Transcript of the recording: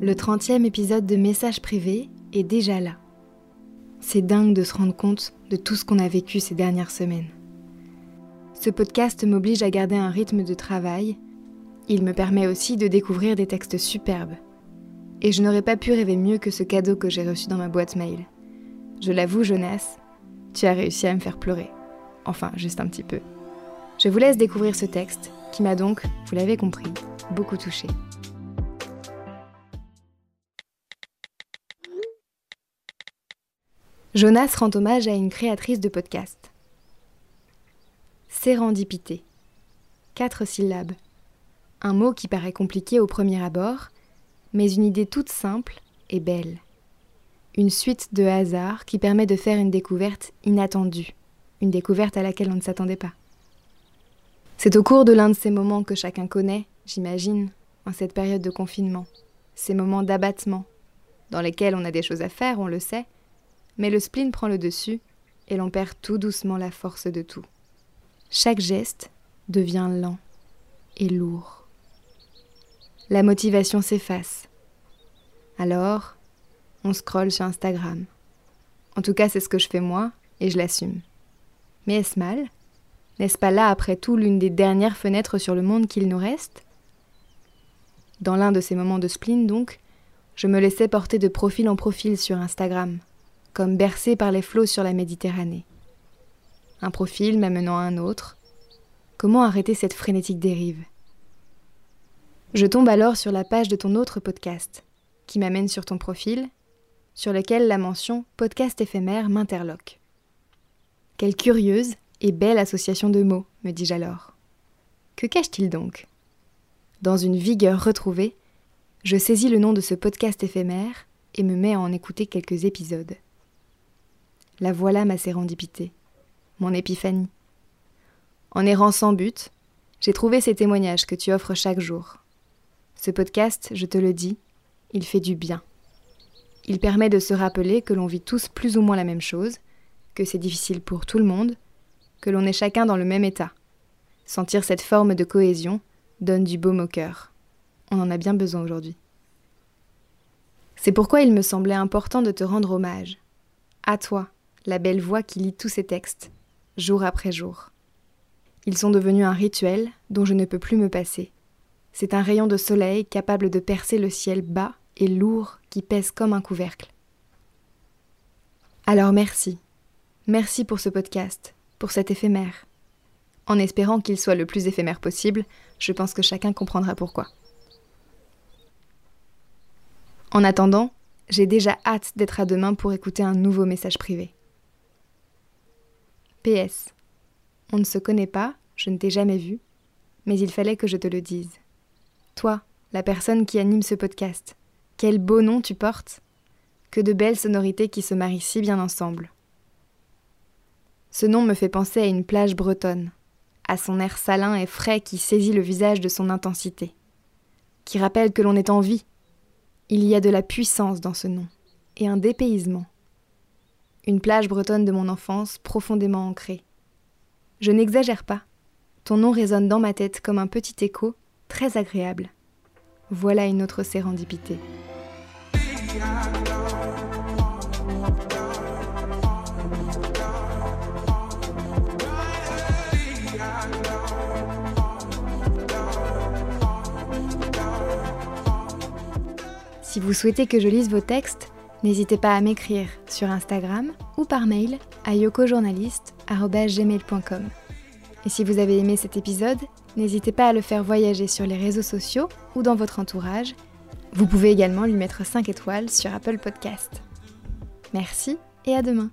Le 30e épisode de Message privé est déjà là. C'est dingue de se rendre compte de tout ce qu'on a vécu ces dernières semaines. Ce podcast m'oblige à garder un rythme de travail. Il me permet aussi de découvrir des textes superbes. Et je n'aurais pas pu rêver mieux que ce cadeau que j'ai reçu dans ma boîte mail. Je l'avoue, Jonas, tu as réussi à me faire pleurer. Enfin, juste un petit peu. Je vous laisse découvrir ce texte qui m'a donc, vous l'avez compris, beaucoup touché. Jonas rend hommage à une créatrice de podcast. Sérendipité. Quatre syllabes. Un mot qui paraît compliqué au premier abord, mais une idée toute simple et belle. Une suite de hasards qui permet de faire une découverte inattendue, une découverte à laquelle on ne s'attendait pas. C'est au cours de l'un de ces moments que chacun connaît, j'imagine, en cette période de confinement, ces moments d'abattement, dans lesquels on a des choses à faire, on le sait, mais le spleen prend le dessus et l'on perd tout doucement la force de tout. Chaque geste devient lent et lourd. La motivation s'efface. Alors, on scrolle sur Instagram. En tout cas, c'est ce que je fais moi et je l'assume. Mais est-ce mal N'est-ce pas là, après tout, l'une des dernières fenêtres sur le monde qu'il nous reste? Dans l'un de ces moments de spleen, donc, je me laissais porter de profil en profil sur Instagram, comme bercé par les flots sur la Méditerranée. Un profil m'amenant à un autre. Comment arrêter cette frénétique dérive? Je tombe alors sur la page de ton autre podcast, qui m'amène sur ton profil, sur lequel la mention podcast éphémère m'interloque. Quelle curieuse et belle association de mots, me dis-je alors. Que cache-t-il donc? Dans une vigueur retrouvée, je saisis le nom de ce podcast éphémère et me mets à en écouter quelques épisodes. La voilà ma sérendipité, mon épiphanie. En errant sans but, j'ai trouvé ces témoignages que tu offres chaque jour. Ce podcast, je te le dis, il fait du bien. Il permet de se rappeler que l'on vit tous plus ou moins la même chose, que c'est difficile pour tout le monde, que l'on est chacun dans le même état. Sentir cette forme de cohésion donne du baume au cœur. On en a bien besoin aujourd'hui. C'est pourquoi il me semblait important de te rendre hommage. À toi, la belle voix qui lit tous ces textes, jour après jour. Ils sont devenus un rituel dont je ne peux plus me passer. C'est un rayon de soleil capable de percer le ciel bas et lourd qui pèse comme un couvercle. Alors merci. Merci pour ce podcast, pour cet éphémère. En espérant qu'il soit le plus éphémère possible, je pense que chacun comprendra pourquoi. En attendant, j'ai déjà hâte d'être à demain pour écouter un nouveau message privé. PS. On ne se connaît pas, je ne t'ai jamais vu, mais il fallait que je te le dise. Toi, la personne qui anime ce podcast, quel beau nom tu portes Que de belles sonorités qui se marient si bien ensemble. Ce nom me fait penser à une plage bretonne, à son air salin et frais qui saisit le visage de son intensité, qui rappelle que l'on est en vie. Il y a de la puissance dans ce nom, et un dépaysement une plage bretonne de mon enfance profondément ancrée. Je n'exagère pas. Ton nom résonne dans ma tête comme un petit écho, très agréable. Voilà une autre sérendipité. Si vous souhaitez que je lise vos textes, N'hésitez pas à m'écrire sur Instagram ou par mail à yokojournaliste.gmail.com. Et si vous avez aimé cet épisode, n'hésitez pas à le faire voyager sur les réseaux sociaux ou dans votre entourage. Vous pouvez également lui mettre 5 étoiles sur Apple Podcast. Merci et à demain